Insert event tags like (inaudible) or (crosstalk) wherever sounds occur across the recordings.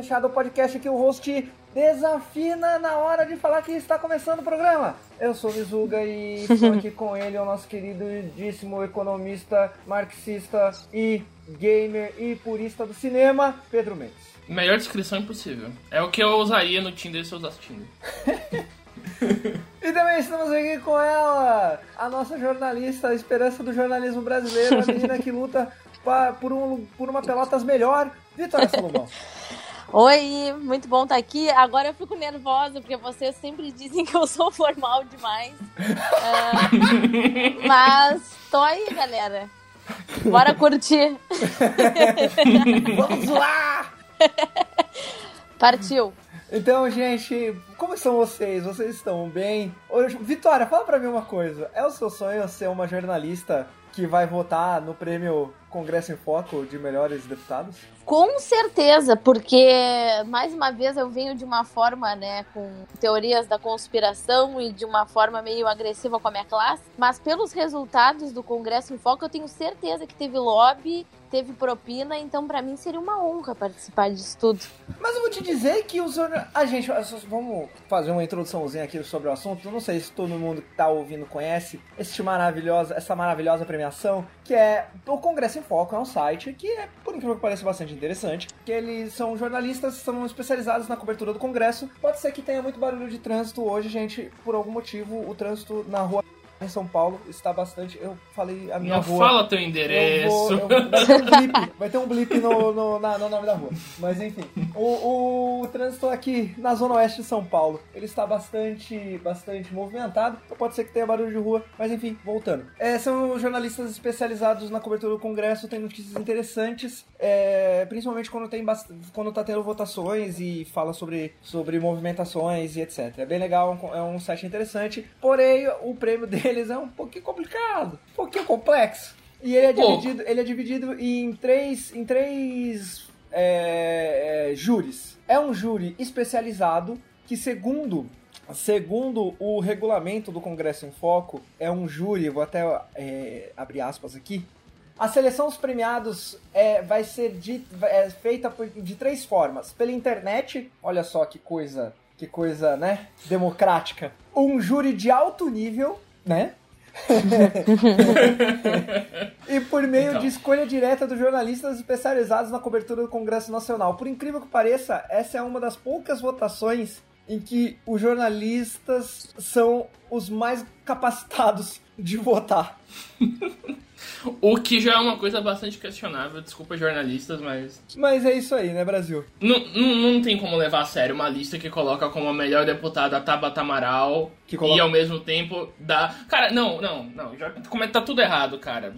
Fechada, o podcast que o host desafina na hora de falar que está começando o programa. Eu sou o Mizuga e estou aqui (laughs) com ele, o nosso queridíssimo economista, marxista e gamer e purista do cinema, Pedro Mendes. Melhor descrição impossível. É o que eu usaria no Tinder se eu usasse Tinder. (laughs) E também estamos aqui com ela, a nossa jornalista, a esperança do jornalismo brasileiro, a menina que luta pa- por, um, por uma Pelotas melhor, Vitória Salomão. (laughs) Oi, muito bom estar aqui. Agora eu fico nervosa, porque vocês sempre dizem que eu sou formal demais. Ah, mas tô aí, galera. Bora curtir. Vamos lá! Partiu. Então, gente, como estão vocês? Vocês estão bem? Vitória, fala pra mim uma coisa. É o seu sonho ser uma jornalista que vai votar no prêmio Congresso em Foco de melhores deputados? Com certeza, porque mais uma vez eu venho de uma forma, né, com teorias da conspiração e de uma forma meio agressiva com a minha classe, mas pelos resultados do Congresso em Foco eu tenho certeza que teve lobby, teve propina, então pra mim seria uma honra participar disso tudo. Mas eu vou te dizer que os A gente, vamos fazer uma introduçãozinha aqui sobre o assunto. Eu não sei se todo mundo que tá ouvindo conhece este maravilhosa, essa maravilhosa premiação, que é o Congresso em Foco, é um site que é, por incrível que pareça, bastante interessante. Que eles são jornalistas, são especializados na cobertura do Congresso. Pode ser que tenha muito barulho de trânsito hoje, gente. Por algum motivo, o trânsito na rua em São Paulo está bastante. Eu falei a minha Não rua. fala teu Eu endereço. vou- eu- vai ter um blip, vai ter um blip no, no, na- no nome da rua. Mas enfim, o, o trânsito aqui na zona oeste de São Paulo, ele está bastante, bastante movimentado. Então pode ser que tenha barulho de rua, mas enfim, voltando. É, são jornalistas especializados na cobertura do Congresso, tem notícias interessantes, é, principalmente quando tem quando tá tendo votações e fala sobre, sobre movimentações e etc. É bem legal, é um site interessante. Porém, o prêmio deles é um pouquinho complicado, um pouquinho complexo. E ele é dividido, ele é dividido em três, em três é, é, júris. É um júri especializado que, segundo, segundo o regulamento do Congresso em Foco, é um júri, vou até é, abrir aspas aqui. A seleção dos premiados é, vai ser de- é feita por- de três formas. Pela internet, olha só que coisa, que coisa, né? Democrática. Um júri de alto nível, né? (laughs) e por meio Então. de escolha direta dos jornalistas especializados na cobertura do Congresso Nacional. Por incrível que pareça, essa é uma das poucas votações em que os jornalistas são os mais capacitados de votar. (laughs) O que já é uma coisa bastante questionável. Desculpa, jornalistas, mas. Mas é isso aí, né, Brasil? Não, não, não tem como levar a sério uma lista que coloca como a melhor deputada a Tabata Amaral coloca- e ao mesmo tempo dá. Cara, não, não, não. Já como é que tá tudo errado, cara.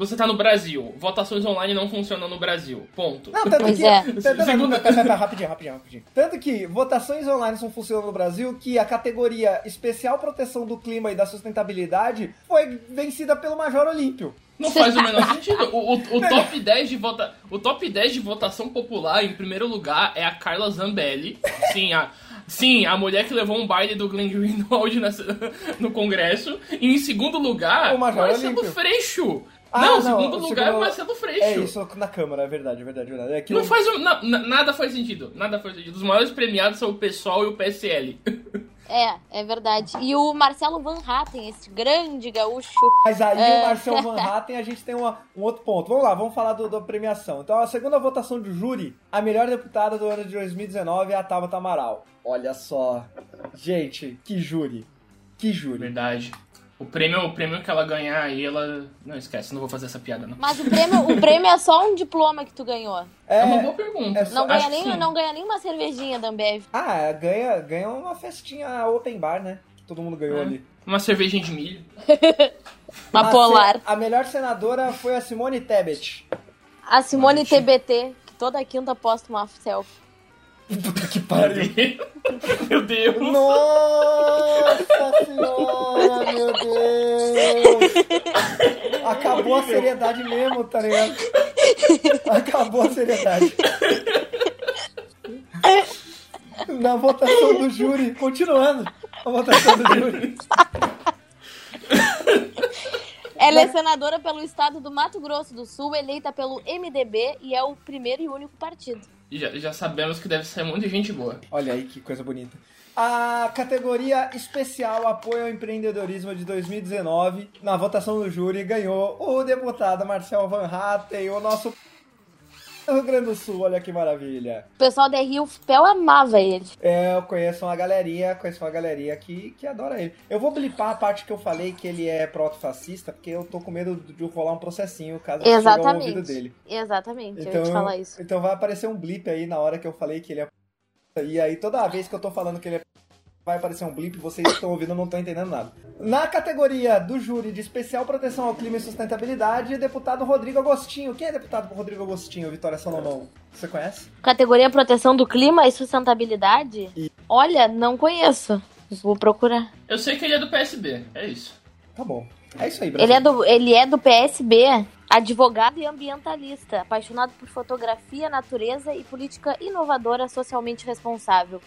Você tá no Brasil. Votações online não funcionam no Brasil. Ponto. Não, tanto Pois que. é. tanto- pera, rapidinho, rapidinho, rapidinho. Tanto que votações online não funcionam no Brasil que a categoria Especial Proteção do Clima e da Sustentabilidade foi vencida pelo Major Olímpio. Não faz o (laughs) menor sentido. O, o- o top 10 de vota... o top 10 de votação popular, em primeiro lugar, é a Carla Zambelli. Sim, a, sim, a mulher que levou um baile do Glenn Greenwald nessa- (laughs) no Congresso. E em segundo lugar, O Major Marcelo. Freixo. Ah, não, não, em segundo o lugar segundo- é Marcelo Freixo. É isso na Câmara, é verdade, é verdade, é verdade. É que Não eu- faz o- na- na- nada faz sentido. Nada faz sentido. Os maiores premiados são o PSOL e o PSL. (laughs) É, é verdade. E o Marcelo Van Hatten, esse grande gaúcho. Mas aí É. o Marcel Van (laughs) Hatten a gente tem uma- um outro ponto. Vamos lá, vamos falar do, da premiação. Então, a segunda votação do júri, a melhor deputada do ano de 2019 é a Tabata Amaral. Olha só. Gente, que júri. Que júri. Verdade. O prêmio, o prêmio que ela ganhar aí, ela. Não esquece, não vou fazer essa piada, não. Mas o prêmio, o prêmio é só um diploma que tu ganhou. É, uma É, boa pergunta. é só- Não ganha, Acho nem, não ganha nem uma cervejinha da Ambev. ah, ganha, ganha uma festinha open bar, né? Todo mundo ganhou É. ali. Uma cervejinha de milho. (laughs) Uma A polar. se- A melhor senadora foi a Simone Tebet. A Simone. TBT, que toda quinta posta uma selfie. Puta que pariu. (laughs) Meu Deus. Nossa senhora, meu Deus! Acabou a seriedade mesmo, tá ligado? Acabou a seriedade. Na votação do júri, continuando. A votação do júri. É Ela é senadora pelo estado do Mato Grosso do Sul, eleita pelo MDB e é o primeiro e único partido. Já, já sabemos que deve ser muita gente boa. Olha aí que coisa bonita. A categoria especial Apoio ao Empreendedorismo de 2019, na votação do júri, ganhou o deputado Marcel Van Hatten, o nosso Rio Grande do Sul, olha que maravilha. O pessoal da Rio Fel amava ele. É, eu conheço uma galerinha, conheço uma galerinha que, que adora ele. Eu vou blipar a parte que eu falei que ele é proto-fascista, porque eu tô com medo de rolar um processinho caso chegue ao Exatamente. ouvido dele. Exatamente, eu ia te falar isso. então vai aparecer um blip aí na hora que eu falei que ele é e aí toda vez que eu tô falando que ele é vai aparecer um blip, vocês estão ouvindo não estão entendendo nada. Na categoria do júri de especial proteção ao clima e sustentabilidade, deputado Rodrigo Agostinho. Quem é deputado Rodrigo Agostinho, Vitória Salomão? Você conhece? Categoria Proteção do Clima e Sustentabilidade? Olha, não conheço. Vou procurar. Eu sei que ele é do PSB, é isso. Tá bom. É isso aí, Brasil. Ele é do, ele é do PSB, advogado e ambientalista, apaixonado por fotografia, natureza e política inovadora socialmente responsável.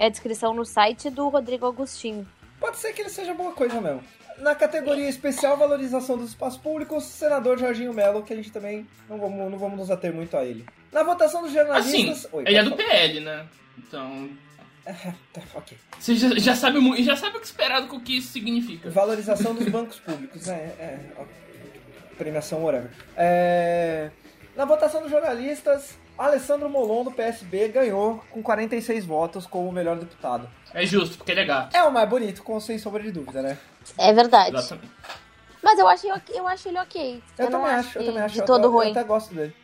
É a descrição no site do Rodrigo Agostinho. Pode ser que ele seja boa coisa mesmo. Na categoria especial valorização dos espaços públicos, senador Jorginho Melo, que a gente também não vamos, não vamos nos ater muito a ele. Na votação dos Assim, jornalistas. Oi, ele é do PL, né? Então. falar. (laughs) Tá, ok. Você já, já sabe mu- já sabe o que esperar do que isso significa. Valorização dos bancos públicos, né? É, ó, premiação whatever. É, na votação dos jornalistas, Alessandro Molon, do PSB, ganhou com 46 votos como o melhor deputado. É justo, porque ele é gato. É o mais bonito, com sem sombra de dúvida, né? É verdade. Exatamente. Mas eu acho, eu acho ele ok. Eu, não também acho, eu ele também acho. De eu- todo eu, ruim. Eu até gosto dele.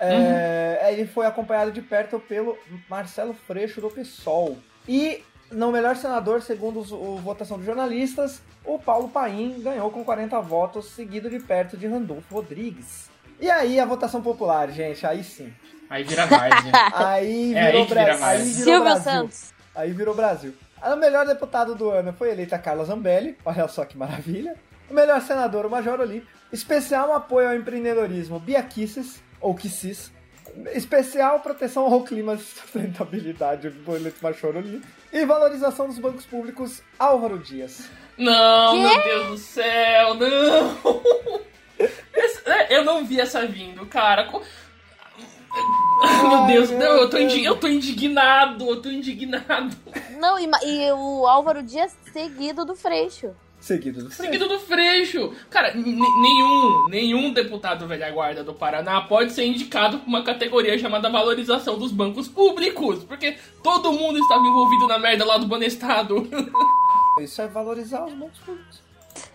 É, é, Ele foi acompanhado de perto pelo Marcelo Freixo do PSOL. E no melhor senador, segundo os- o votação dos jornalistas, o Paulo Paim ganhou com 40 votos, seguido de perto de Randolfo Rodrigues. E aí a votação popular, gente, aí sim. Aí vira várzea. (laughs) Aí É, virou, aí que Bra- vira aí mais. virou Silvio Brasil. Santos. Aí virou Brasil. O melhor deputado do ano foi eleita a Carla Zambelli. Olha só que maravilha. O melhor senador, o Major Olímpio. Especial apoio ao empreendedorismo, Bia Kisses, ou Kissis. Especial proteção ao clima e (laughs) sustentabilidade, o eleito Major Olímpio. E valorização dos bancos públicos, Álvaro Dias. Não, Quê? meu Deus do céu, não! (laughs) Eu não vi essa vindo, cara. Meu Ai, Deus, meu não, eu tô, eu tô indignado, eu tô indignado. Não, e, e o Álvaro Dias seguido do Freixo. Seguido do Freixo. Seguido do Freixo. Cara, nenhum, nenhum deputado velha guarda do Paraná pode ser indicado pra uma categoria chamada valorização dos bancos públicos, porque todo mundo estava envolvido na merda lá do Banestado. (laughs) Isso é valorizar os bancos públicos.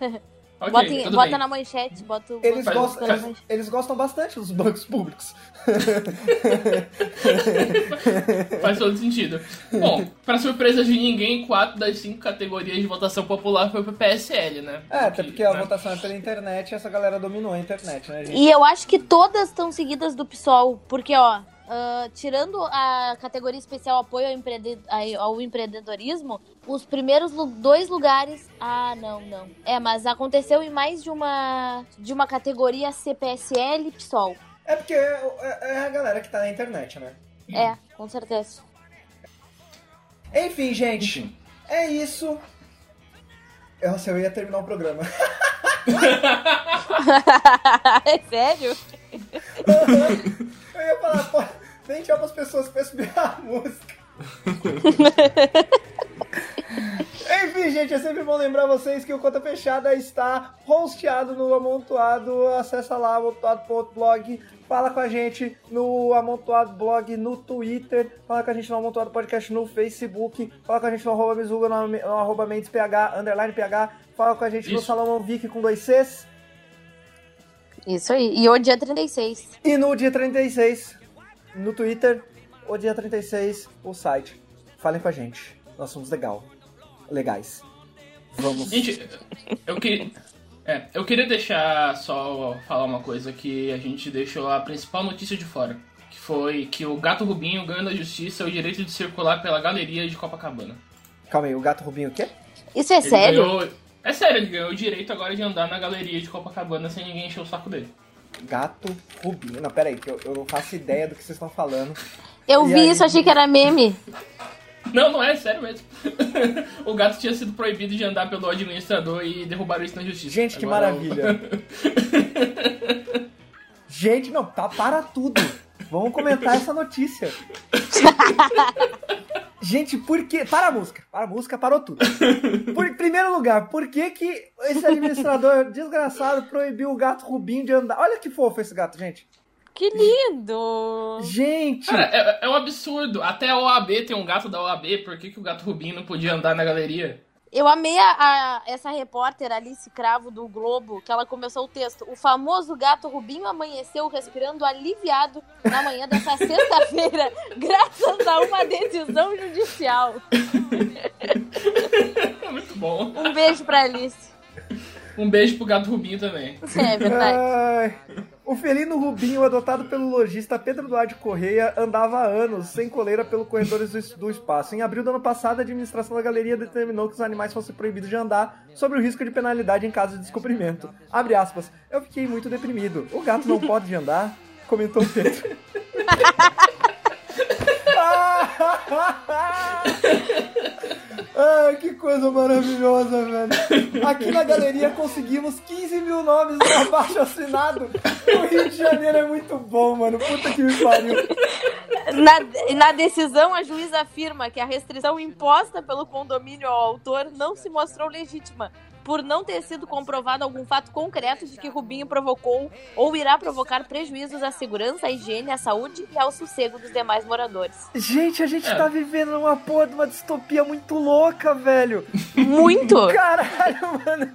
(laughs) ok, bota bota bem. na manchete, bota o. Eles, gostam, eles, eles gostam bastante dos bancos públicos. (laughs) Faz todo sentido. Bom, pra surpresa de ninguém, quatro das cinco categorias de votação popular foi pro PSL, né? É, até porque a né? votação é pela internet e essa galera dominou a internet, né, gente? E eu acho que todas estão seguidas do PSOL, porque, ó, ah, tirando a categoria especial apoio ao, empreende- ao empreendedorismo, os primeiros dois lugares. Ah, não, não. É, mas aconteceu em mais de uma de uma categoria CPSL e PSOL. É porque é, é a galera que tá na internet, né? É, com certeza. Enfim, gente, Enfim. é isso. Nossa, eu ia terminar o programa. (laughs) é sério? (laughs) tchau pras pessoas pra subir a (laughs) música. Enfim, gente, é sempre bom lembrar vocês que o Conta Fechada está hosteado no Amontoado. Acessa lá, amontoado.blog. Fala com a gente no Amontoado Blog no Twitter. Fala com a gente no Amontoado Podcast no Facebook. Fala com a gente no arroba Mizuga, no, no arroba MendesPH, underline PH. Fala com a gente no Isso. Salomão Vic com dois Cs. Isso aí. E hoje é 36. E no dia 36, no Twitter, o dia 36, o site. Falem com a gente. Nós somos legal. Legais. Vamos. Gente, eu queria. É, eu queria deixar só falar uma coisa que a gente deixou a principal notícia de fora. Que foi que o gato Rubinho ganhou na justiça o direito de circular pela galeria de Copacabana. Calma aí, o gato Rubinho o quê? Isso é Ele sério? ganhou- É sério, ele ganhou o direito agora de andar na galeria de Copacabana sem ninguém encher o saco dele. Gato Rubinho. Não, pera aí, que eu, eu não faço ideia do que vocês estão falando. Eu E vi aí? isso, achei que era meme. Não, não é, sério mesmo. (laughs) o gato tinha sido proibido de andar pelo administrador e derrubaram isso na justiça. Gente, que Agora, maravilha. (laughs) Gente, não, tá para tudo. Vamos comentar essa notícia. (laughs) Gente, por que. Para a música. Para a música, parou tudo. (laughs) Por, em primeiro lugar, por que, que esse administrador desgraçado proibiu o gato Rubinho de andar? Olha que fofo esse gato, gente. Que lindo! Gente! Cara, é, é um absurdo. Até a OAB tem um gato da OAB. Por que, que o gato Rubinho não podia andar na galeria? Eu amei a, a- essa repórter Alice Cravo do Globo, que ela começou o texto. O famoso gato Rubinho amanheceu respirando aliviado na manhã dessa (laughs) sexta-feira, graças a uma decisão judicial. (laughs) Muito bom. Um beijo pra Alice. Um beijo pro gato Rubinho também. (laughs) É verdade. Ai. O felino Rubinho, adotado pelo lojista Pedro Duarte Correia, andava há anos sem coleira pelos corredores do, do espaço. Em abril do ano passado, a administração da galeria determinou que os animais fossem proibidos de andar sob o risco de penalidade em caso de descobrimento. Abre aspas. Eu fiquei muito deprimido. O gato não pode andar? Comentou Pedro. (laughs) (laughs) Ai, que coisa maravilhosa, velho. Aqui na galeria conseguimos 15 mil nomes no (laughs) abaixo assinado. O Rio de Janeiro é muito bom, mano. Puta que me pariu. Na, na decisão, a juíza afirma que a restrição imposta pelo condomínio ao autor não se mostrou legítima, por não ter sido comprovado algum fato concreto de que Rubinho provocou ou irá provocar prejuízos à segurança, à higiene, à saúde e ao sossego dos demais moradores. Gente, a gente É. tá vivendo numa porra de uma distopia muito louca, velho. Muito! (laughs) Caralho, mano.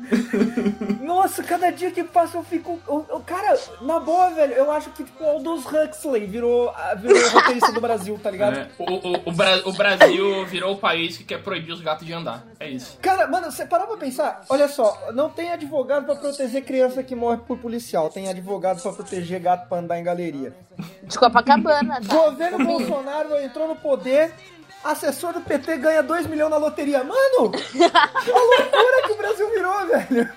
Nossa, cada dia que passa eu fico. eu- eu- cara, na boa, velho, eu acho que tipo, o Aldous Huxley virou, virou roteirista do Brasil, tá ligado? É, o, o- o Bra- o Brasil virou o país que quer proibir os gatos de andar. É isso. Cara, mano, você parou pra pensar? Olha só, não tem advogado pra proteger criança que morre por policial, tem advogado pra proteger gato pra andar em galeria. De Copacabana, tá? Governo Bolsonaro entrou no poder, assessor do PT ganha 2 milhões na loteria. Mano, (laughs) a loucura que o Brasil virou, velho.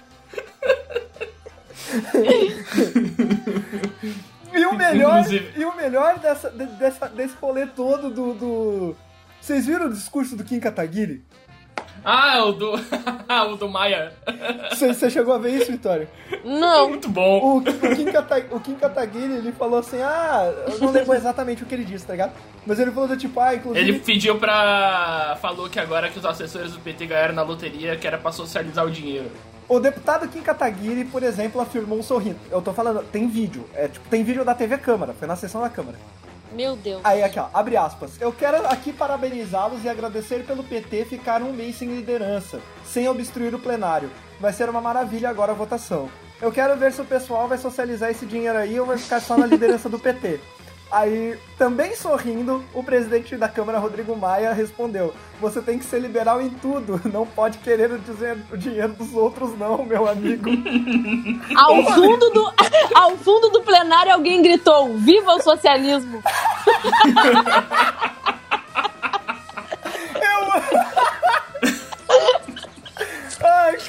E o melhor, Inclusive- e o melhor dessa, de- dessa, desse rolê todo do, do... Vocês viram o discurso do Kim Kataguiri? Ah, o do. (laughs) o do Maia. Você você chegou a ver isso, Vitória? Não. Muito bom. O, o, Kim Kata, o Kim Kataguiri, ele falou assim, ah, eu não lembro exatamente o que ele disse, tá ligado? Mas ele falou do tipo, ah, inclusive... Ele pediu pra. Falou que agora que os assessores do PT ganharam na loteria, que era pra socializar o dinheiro. O deputado Kim Kataguiri, por exemplo, afirmou sorrindo. Eu tô falando, tem vídeo. É, tipo, tem vídeo da TV Câmara, foi na sessão da Câmara. Meu Deus. Aí aqui, ó, abre aspas. Eu quero aqui parabenizá-los e agradecer pelo PT ficar um mês sem liderança, sem obstruir o plenário. Vai ser uma maravilha agora a votação. Eu quero ver se o pessoal vai socializar esse dinheiro aí ou vai ficar só na (laughs) liderança do PT. Aí, também sorrindo, o presidente da Câmara, Rodrigo Maia, respondeu: Você tem que ser liberal em tudo, (laughs) não pode querer o dinheiro dos outros, não, meu amigo. (laughs) Ao fundo do, (laughs) ao fundo do plenário alguém gritou: Viva o socialismo!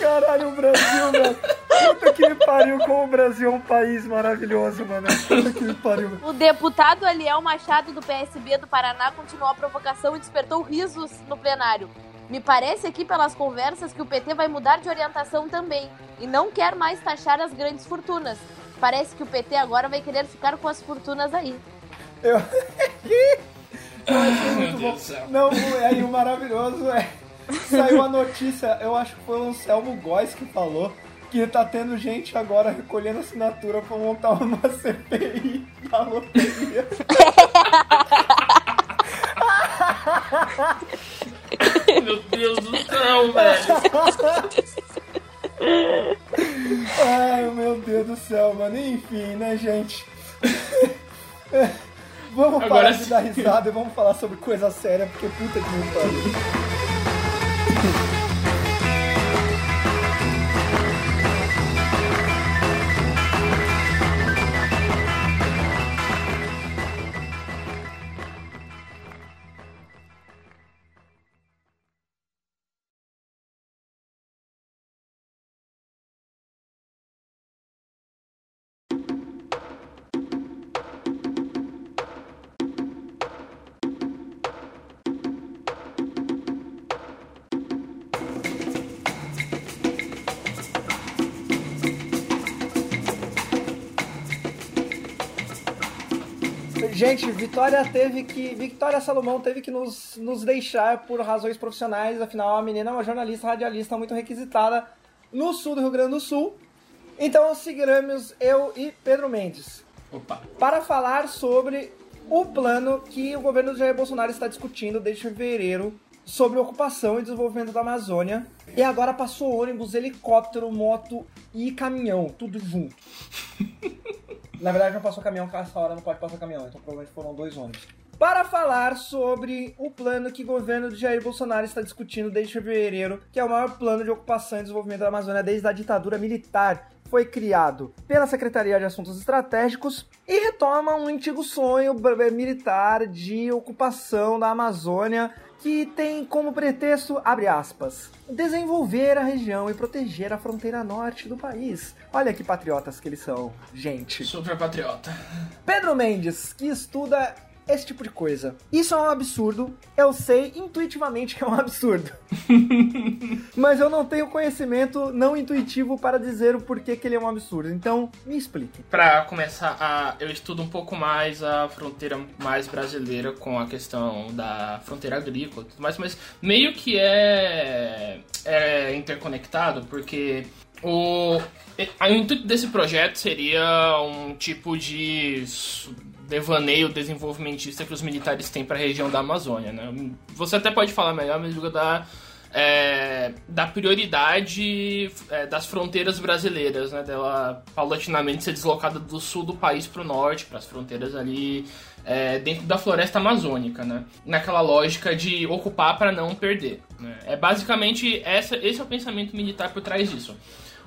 Caralho, o Brasil, velho. Puta que me pariu, como o Brasil é um país maravilhoso, mano. Puta que me pariu. O deputado Aliel Machado, do PSB do Paraná, continuou a provocação e despertou risos no plenário. Me parece aqui pelas conversas que o PT vai mudar de orientação também e não quer mais taxar as grandes fortunas. Parece que o PT agora vai querer ficar com as fortunas aí. Eu... (laughs) Eu achei Meu muito Deus bom. do céu. Não, aí o maravilhoso é. Saiu a notícia, eu acho que foi o Anselmo Góes que falou que tá tendo gente agora recolhendo assinatura pra montar uma (laughs) CPI da loteria. (laughs) Meu Deus do céu, velho. Ai, meu Deus do céu, mano. Enfim, né, gente? (laughs) Vamos Agora parar de dar risada e vamos falar sobre coisa séria, porque puta que me pariu. Thank (laughs) you. Gente, Vitória teve que. Vitória Salomão teve que nos, nos deixar por razões profissionais. Afinal, a menina é uma jornalista radialista muito requisitada no sul do Rio Grande do Sul. Então seguiremos eu e Pedro Mendes. Opa. Para falar sobre o plano que o governo de Jair Bolsonaro está discutindo desde fevereiro sobre ocupação e desenvolvimento da Amazônia. E agora passou ônibus, helicóptero, moto e caminhão, tudo junto. (laughs) Na verdade, não passou caminhão, porque essa hora não pode passar caminhão, então provavelmente foram dois ônibus. Para falar sobre o plano que o governo de Jair Bolsonaro está discutindo desde fevereiro, que é o maior plano de ocupação e desenvolvimento da Amazônia desde a ditadura militar, foi criado pela Secretaria de Assuntos Estratégicos e retoma um antigo sonho militar de ocupação da Amazônia que tem como pretexto, abre aspas, desenvolver a região e proteger a fronteira norte do país. Olha que patriotas que eles são, gente. Super patriota. Pedro Mendes, que estuda esse tipo de coisa. Isso é um absurdo. Eu sei intuitivamente que é um absurdo. (laughs) Mas eu não tenho conhecimento não intuitivo para dizer o porquê que ele é um absurdo. Então, me explique. Para começar, a, eu estudo um pouco mais a fronteira mais brasileira com a questão da fronteira agrícola, mas, mas meio que é, é interconectado, porque o, o intuito desse projeto seria um tipo de devaneio desenvolvimentista que os militares têm para a região da Amazônia. Né? Você até pode falar melhor, mas digo da, é, da prioridade é, das fronteiras brasileiras, né? dela paulatinamente ser deslocada do sul do país para o norte, para as fronteiras ali é, dentro da floresta amazônica, né? naquela lógica de ocupar para não perder. Né? É basicamente essa, esse é o pensamento militar por trás disso.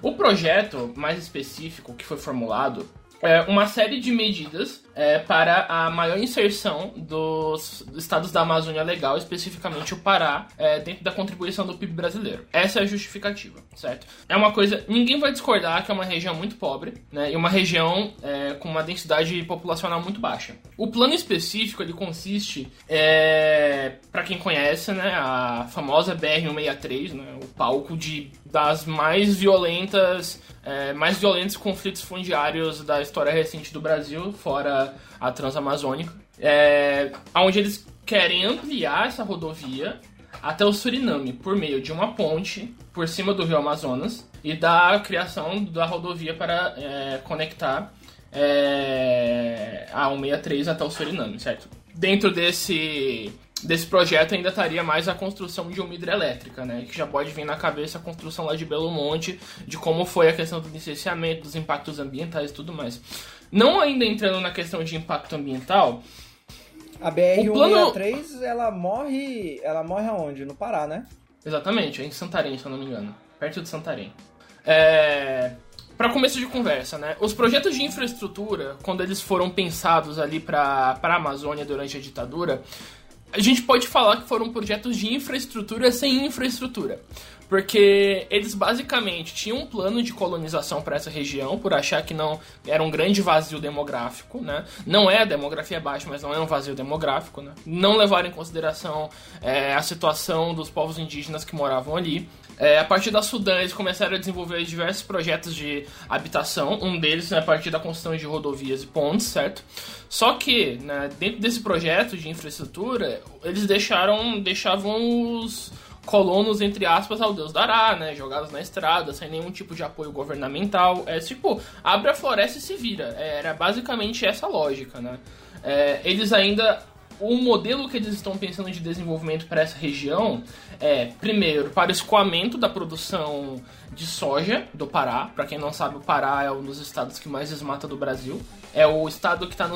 O projeto mais específico que foi formulado é uma série de medidas é, para a maior inserção dos estados da Amazônia Legal, especificamente o Pará, é, dentro da contribuição do PIB brasileiro. Essa é a justificativa, certo? É uma coisa, ninguém vai discordar que é uma região muito pobre, né, e uma região é, com uma densidade populacional muito baixa. O plano específico ele consiste, é, para quem conhece, né, a famosa BR-163, né, o palco de das mais violentas é, mais violentos conflitos fundiários da história recente do Brasil, fora a Transamazônica, é, onde eles querem ampliar essa rodovia até o Suriname por meio de uma ponte por cima do rio Amazonas e da criação da rodovia para é, conectar é, a 163 até o Suriname, certo? Dentro desse desse projeto ainda estaria mais a construção de uma hidrelétrica, né? Que já pode vir na cabeça a construção lá de Belo Monte, de como foi a questão do licenciamento, dos impactos ambientais e tudo mais. Não ainda entrando na questão de impacto ambiental. A BR-163, plano... ela morre. Ela morre aonde? No Pará, né? Exatamente, é em Santarém, se eu não me engano. Perto de Santarém. É. Para começo de conversa, né? Os projetos de infraestrutura, quando eles foram pensados ali para a Amazônia durante a ditadura, a gente pode falar que foram projetos de infraestrutura sem infraestrutura. Porque eles basicamente tinham um plano de colonização para essa região, por achar que não era um grande vazio demográfico, né? Não é a demografia baixa, mas não é um vazio demográfico, né? Não levaram em consideração é, a situação dos povos indígenas que moravam ali. É, a partir da Sudã, eles começaram a desenvolver diversos projetos de habitação, um deles né, a partir da construção de rodovias e pontes, certo? Só que, né, dentro desse projeto de infraestrutura, eles deixaram, deixavam os colonos, entre aspas, ao Deus dará, né? Jogados na estrada, sem nenhum tipo de apoio governamental. É tipo, abre a floresta e se vira. É, era basicamente essa lógica, né? É, eles ainda o modelo que eles estão pensando de desenvolvimento para essa região é, primeiro, para o escoamento da produção de soja do Pará. Para quem não sabe, o Pará é um dos estados que mais desmata do Brasil. É o estado que está.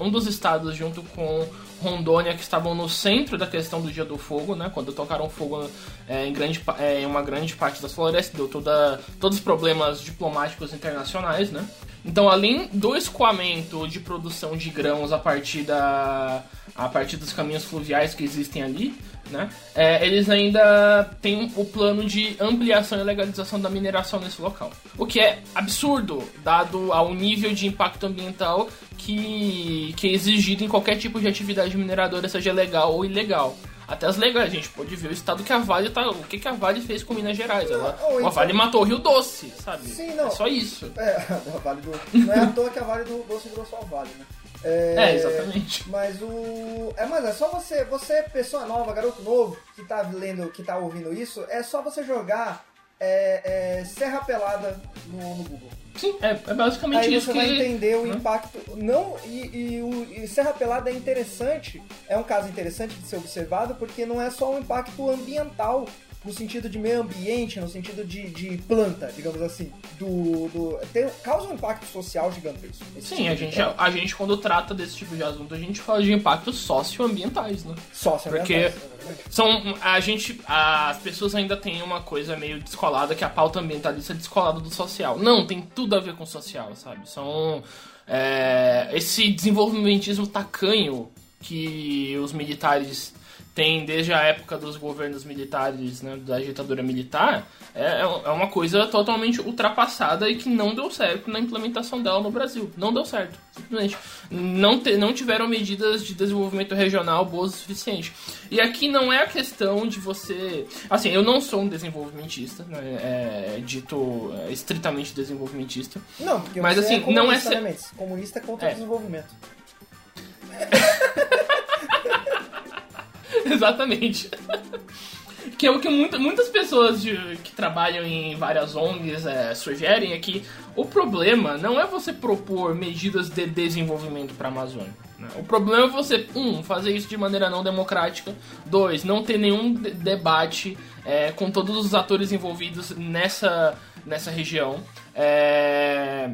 Um dos estados, junto com Rondônia, que estavam no centro da questão do Dia do Fogo, né? Quando tocaram fogo é, em, grande, é, em uma grande parte das florestas, deu toda, todos os problemas diplomáticos internacionais, né? Então, além do escoamento de produção de grãos a partir, da, a partir dos caminhos fluviais que existem ali, né? É, eles ainda têm o plano de ampliação e legalização da mineração nesse local. O que é absurdo, dado ao nível de impacto ambiental que, que é exigido em qualquer tipo de atividade mineradora, seja legal ou ilegal. Até as legais, a gente pode ver o estado que a Vale tá. O que, que a Vale fez com Minas Gerais. Ela, então, a Vale matou o Rio Doce, sabe? Sim, não. É só isso. É, (laughs) a Vale do. Não é à toa que a Vale do Doce virou só a Vale, né? É, é, exatamente. Mas o. É, mas é só você, você, pessoa nova, garoto novo, que tá lendo, que tá ouvindo isso, é só você jogar é, é, Serra Pelada no, no Google. Sim, é, é basicamente Aí isso você que... vai entender o Hum? impacto. Não, e, e o e Serra Pelada é interessante, é um caso interessante de ser observado, porque não é só um impacto ambiental, no sentido de meio ambiente, no sentido de, de planta, digamos assim. Do, do, tem, causa um impacto social gigantesco. Sim, tipo a gente, a gente quando trata desse tipo de assunto, a gente fala de impactos socioambientais, né? Socioambientais, porque-. São, a gente, as pessoas ainda têm uma coisa meio descolada, que é a pauta ambientalista é descolada do social. Não, tem tudo a ver com o social, sabe? São, é, esse desenvolvimentismo tacanho que os militares têm desde a época dos governos militares, né, da ditadura militar, é, é uma coisa totalmente ultrapassada e que não deu certo na implementação dela no Brasil. Não deu certo, simplesmente. Não, te- não tiveram medidas de desenvolvimento regional boas o suficiente. E aqui não é a questão de você. Assim, eu não sou um desenvolvimentista, né, é, dito é, estritamente desenvolvimentista. Não, porque Mas, assim, é não é ser-? Comunista é contra É. o desenvolvimento. (laughs) (laughs) Exatamente. Que é o que muita- muitas pessoas de- que trabalham em várias ONGs é, sugerem é que o problema não é você propor medidas de desenvolvimento para a Amazônia. né? O problema é você, um, fazer isso de maneira não democrática, dois, não ter nenhum de- debate é, com todos os atores envolvidos nessa, nessa região. É,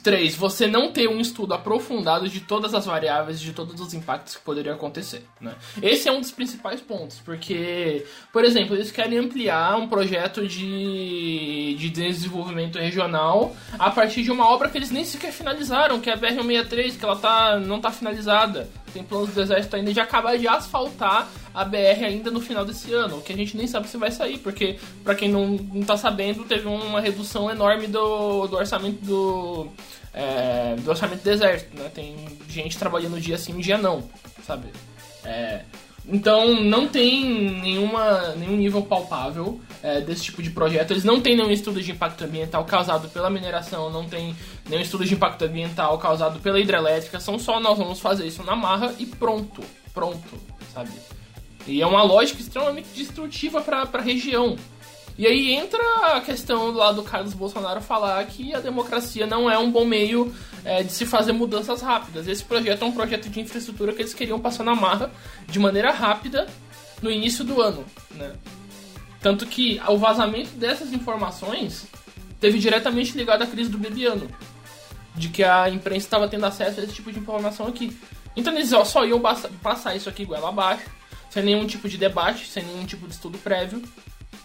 3. Você não ter um estudo aprofundado de todas as variáveis, de todos os impactos que poderiam acontecer. Né? Esse é um dos principais pontos, porque, por exemplo, eles querem ampliar um projeto de, de desenvolvimento regional a partir de uma obra que eles nem sequer finalizaram, que é a BR-163, que ela tá, não está finalizada. Tem planos do exército ainda de acabar de asfaltar a BR ainda no final desse ano, o que a gente nem sabe se vai sair, porque, pra quem não, não tá sabendo, teve uma redução enorme do, do orçamento do, é, do orçamento do exército, né? Tem gente trabalhando dia sim, dia não, sabe? É, então não tem nenhuma, nenhum nível palpável é, desse tipo de projeto. Eles não têm nenhum estudo de impacto ambiental causado pela mineração, não tem nenhum estudo de impacto ambiental causado pela hidrelétrica. São só nós vamos fazer isso na marra e pronto, pronto, sabe? E é uma lógica extremamente destrutiva para a região. E aí entra a questão lá do Carlos Bolsonaro falar que a democracia não é um bom meio é, de se fazer mudanças rápidas. Esse projeto é um projeto de infraestrutura que eles queriam passar na marra de maneira rápida no início do ano. Né? Tanto que o vazamento dessas informações teve diretamente ligado à crise do Bebiano. De que a imprensa estava tendo acesso a esse tipo de informação aqui. Então eles só iam passar isso aqui goela abaixo, sem nenhum tipo de debate, sem nenhum tipo de estudo prévio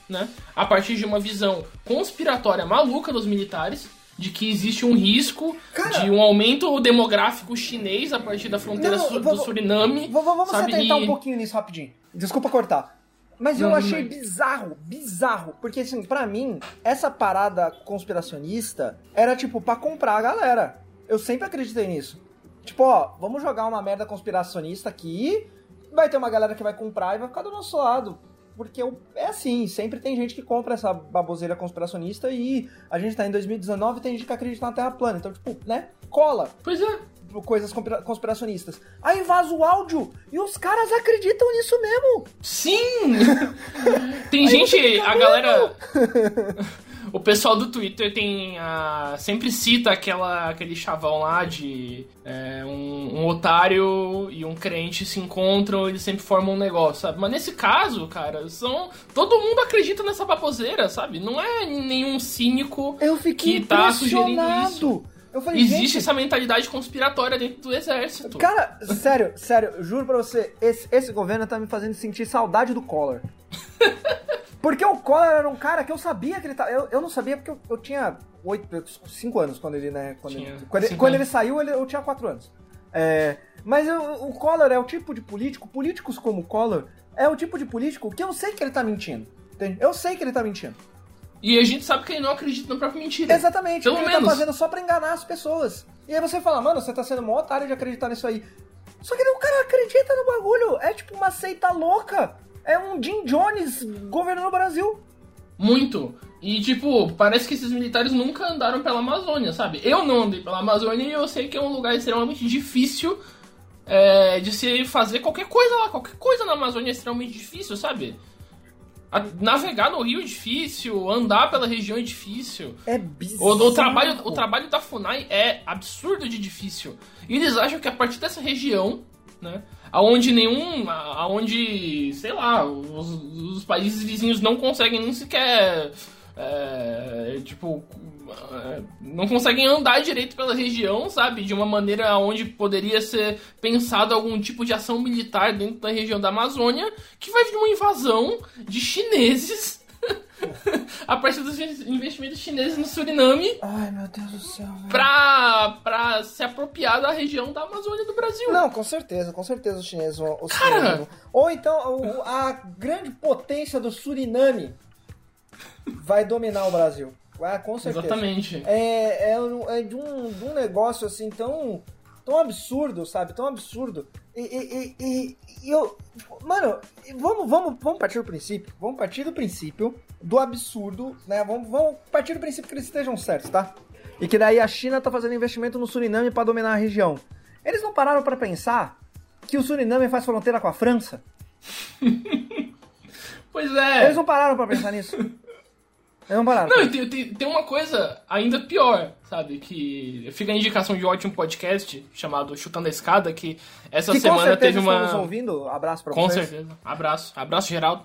né? A partir de uma visão conspiratória maluca dos militares de que existe um risco Cara- de um aumento demográfico chinês a partir da fronteira Não, su- do Suriname. Vamos sabe? tentar um pouquinho nisso rapidinho. Desculpa cortar. Mas eu Não, achei não. bizarro, bizarro. Porque, assim, pra mim, essa parada conspiracionista era, tipo, pra comprar a galera. Eu sempre acreditei nisso. Tipo, ó, vamos jogar uma merda conspiracionista aqui, vai ter uma galera que vai comprar e vai ficar do nosso lado. Porque eu- é assim, sempre tem gente que compra essa baboseira conspiracionista e a gente tá em 2019 e tem gente que acredita na Terra plana. Então, tipo, né? Cola Pois é. coisas conspira- conspiracionistas. Aí vaza o áudio e os caras acreditam nisso mesmo. Sim! (laughs) tem gente, a galera. (laughs) O pessoal do Twitter tem a, sempre cita aquela, aquele chavão lá de é, um, um otário e um crente se encontram, eles sempre formam um negócio, sabe? Mas nesse caso, cara, são todo mundo acredita nessa baboseira, sabe? Não é nenhum cínico Eu fiquei que tá sugerindo isso. Eu falei, Existe gente, essa mentalidade conspiratória dentro do exército. Cara, sério, sério, juro pra você, esse, esse governo tá me fazendo sentir saudade do Collor. (laughs) Porque o Collor era um cara que eu sabia que ele tava. Eu, eu não sabia porque eu, eu tinha 8, 5 anos quando ele, né? Quando, Tinha ele, quando, ele, quando ele saiu, ele- eu tinha 4 anos. É, mas eu- o Collor é o tipo de político, políticos como o Collor, é o tipo de político que eu sei que ele tá mentindo. Entende? Eu sei que ele tá mentindo. E a gente sabe que ele não acredita na própria mentira. Exatamente, Pelo que ele menos. tá fazendo só pra enganar as pessoas. E aí você fala, mano, você tá sendo mó otário de acreditar nisso aí. Só que o cara acredita no bagulho. É tipo uma seita louca. É um Jim Jones governando o Brasil. Muito. E, tipo, parece que esses militares nunca andaram pela Amazônia, sabe? Eu não andei pela Amazônia e eu sei que é um lugar extremamente difícil é, de se fazer qualquer coisa lá. Qualquer coisa na Amazônia é extremamente difícil, sabe? A- navegar no rio é difícil, andar pela região é difícil. É O, bizarro. o trabalho, o trabalho da FUNAI é absurdo de difícil. E eles acham que a partir dessa região, né? Aonde nenhum. Aonde, sei lá, os, os países vizinhos não conseguem nem sequer. é, tipo. é, não conseguem andar direito pela região, sabe? De uma maneira onde poderia ser pensado algum tipo de ação militar dentro da região da Amazônia, que vai vir uma invasão de chineses a partir dos investimentos chineses no Suriname Ai, meu Deus do céu, velho. pra, pra se apropriar da região da Amazônia do Brasil. Não, com certeza, com certeza os chineses vão. Os Cara! chineses vão- Ou então o- a grande potência do Suriname vai dominar o Brasil. Vai, com certeza. Exatamente. É, é, é de, um, de um negócio assim tão, tão absurdo, sabe? Tão absurdo. E, e, e- e- e eu. Mano, vamos, vamos, vamos partir do princípio. Vamos partir do princípio do absurdo, né? Vamos, vamos partir do princípio que eles estejam certos, tá? E que daí a China tá fazendo investimento no Suriname pra dominar a região. Eles não pararam pra pensar que o Suriname faz fronteira com a França? (laughs) Pois é. Eles não pararam pra pensar nisso. Eles não pararam. Não, tem, tem, tem uma coisa ainda pior, sabe? Que fica a indicação de um ótimo podcast chamado Chutando a Escada, que essa que com semana certeza teve uma. nos ouvindo. Abraço pra Com vocês. certeza. Abraço. Abraço, Geraldo.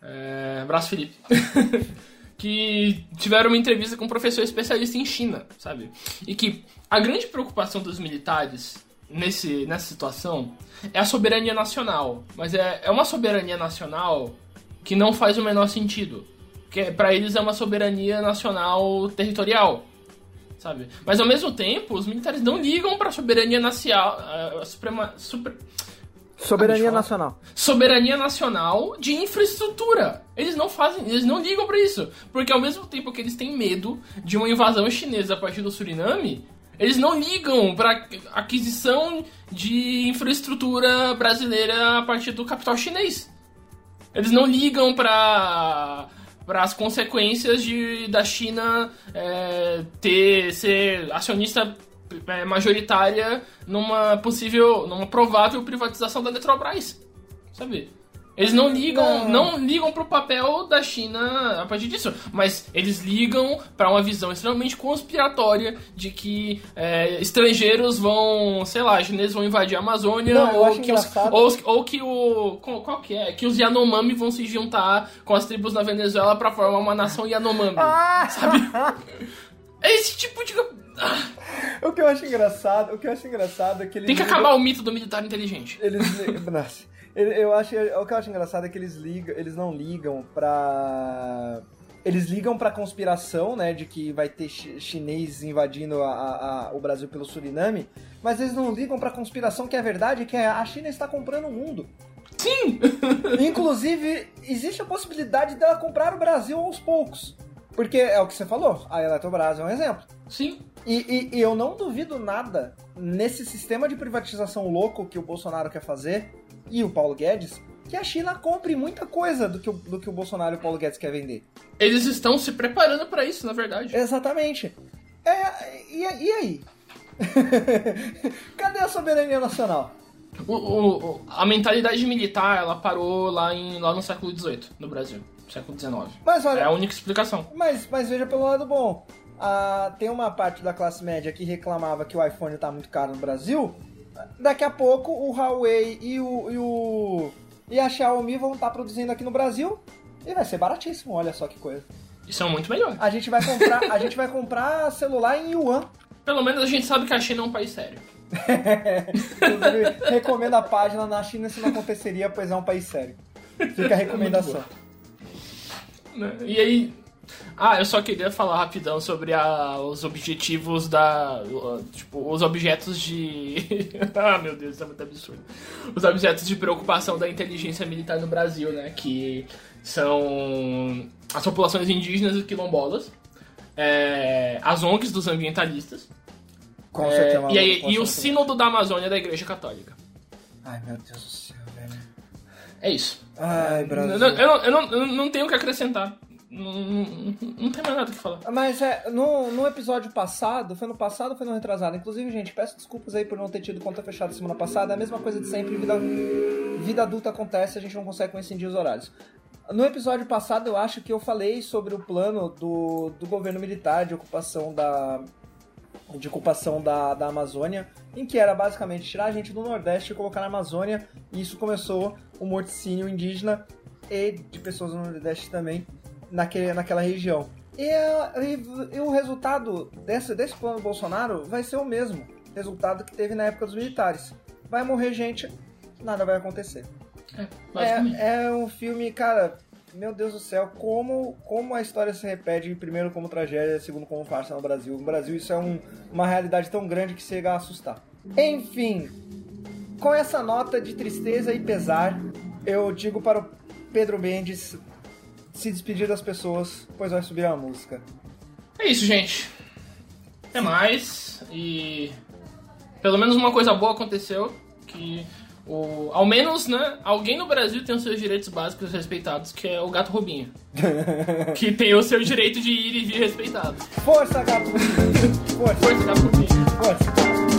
É, abraço, Felipe. (laughs) que tiveram uma entrevista com um professor especialista em China, sabe? E que a grande preocupação dos militares nesse, nessa situação é a soberania nacional. Mas é, é uma soberania nacional que não faz o menor sentido. Que para eles é uma soberania nacional territorial. Sabe? Mas ao mesmo tempo, os militares não ligam para a soberania nacional, a suprema, super, Soberania nacional. soberania nacional de infraestrutura. Eles não fazem, eles não ligam pra isso, porque ao mesmo tempo que eles têm medo de uma invasão chinesa a partir do Suriname, eles não ligam pra aquisição de infraestrutura brasileira a partir do capital chinês. Eles não ligam pra para as consequências de, da China é, ter ser acionista majoritária numa possível, numa provável privatização da Eletrobras, sabe? Eles não ligam, Não. ligam pro papel da China a partir disso, mas eles ligam para uma visão extremamente conspiratória de que é, estrangeiros vão, sei lá, chineses vão invadir a Amazônia Não, ou que, os, ou, ou que o qual, qual que é? Que os Yanomami vão se juntar com as tribos na Venezuela para formar uma nação Yanomami. Ah! Sabe? (laughs) É esse tipo de Ah, O que eu acho engraçado, o que eu acho engraçado é que eles tem que ligam- acabar o mito do militar inteligente. Eles (laughs) eu acho o que eu acho engraçado é que eles ligam, eles não ligam pra eles ligam pra conspiração, né, de que vai ter chi- chinês invadindo a- a- a- o Brasil pelo Suriname, mas eles não ligam pra conspiração que é verdade, que é a China está comprando o mundo. Sim! Inclusive, existe a possibilidade dela comprar o Brasil aos poucos. Porque é o que você falou, a Eletrobras é um exemplo. Sim. E, e- e eu não duvido nada nesse sistema de privatização louco que o Bolsonaro quer fazer e o Paulo Guedes, que a China compre muita coisa do que o, do que o Bolsonaro e o Paulo Guedes quer vender. Eles estão se preparando para isso, na verdade. Exatamente. É, e, e aí? (laughs) Cadê a soberania nacional? O- o- a mentalidade militar, ela parou lá, em, lá no século XVIII, no Brasil. Século XIX. Mas olha, É a única explicação. Mas, mas veja pelo lado bom. Ah, tem uma parte da classe média que reclamava que o iPhone tá muito caro no Brasil. Daqui a pouco o Huawei e o, e, o- e a Xiaomi vão estar produzindo aqui no Brasil e vai ser baratíssimo. Olha só que coisa. Isso é muito melhor. A gente vai comprar, a gente vai comprar celular em yuan. Pelo menos a gente sabe que a China é um país sério. (laughs) Inclusive, recomendo a página na China se não aconteceria, pois é um país sério. Fica a recomendação. né? E aí. Ah, eu só queria falar rapidão sobre a- os objetivos da. Tipo, os objetos de. (laughs) ah, meu Deus, isso é muito absurdo. Os objetos de preocupação da inteligência militar no Brasil, né? Que são as populações indígenas e quilombolas, é, as ONGs dos ambientalistas, Com é, certeza. e, aí- e o. Sínodo da Amazônia da Igreja Católica. Ai, meu Deus do céu, velho. É isso. Ai, Brasil. eu não, eu não, eu não tenho o que acrescentar Não, não, não tem mais nada o que falar. Mas é, no, no episódio passado, foi no passado ou foi no retrasado? Inclusive, gente, peço desculpas aí por não ter tido conta fechada semana passada. É a mesma coisa de sempre, vida, vida adulta acontece, a gente não consegue coincidir os horários. No episódio passado, eu acho que eu falei sobre o plano do, do governo militar de ocupação da, de ocupação da, da Amazônia, em que era basicamente tirar a gente do Nordeste e colocar na Amazônia, e isso começou o morticínio indígena e de pessoas no Nordeste também, naquele, naquela região. E, e, e o resultado desse, desse plano Bolsonaro vai ser o mesmo resultado que teve na época dos militares. Vai morrer gente, nada vai acontecer. É, é, um filme, cara, meu Deus do céu, como, como a história se repete, primeiro como tragédia, segundo como farsa no Brasil. No Brasil isso é um, uma realidade tão grande que chega a assustar. Enfim, com essa nota de tristeza e pesar, eu digo para o Pedro Mendes se despedir das pessoas, pois vai subir a música. É isso, gente. Até mais. E pelo menos uma coisa boa aconteceu, que o, ao menos, né, alguém no Brasil tem os seus direitos básicos respeitados, que é o gato Robinho. (laughs) que tem o seu direito de ir e vir respeitado. Força, gato Força, Força gato Robinho.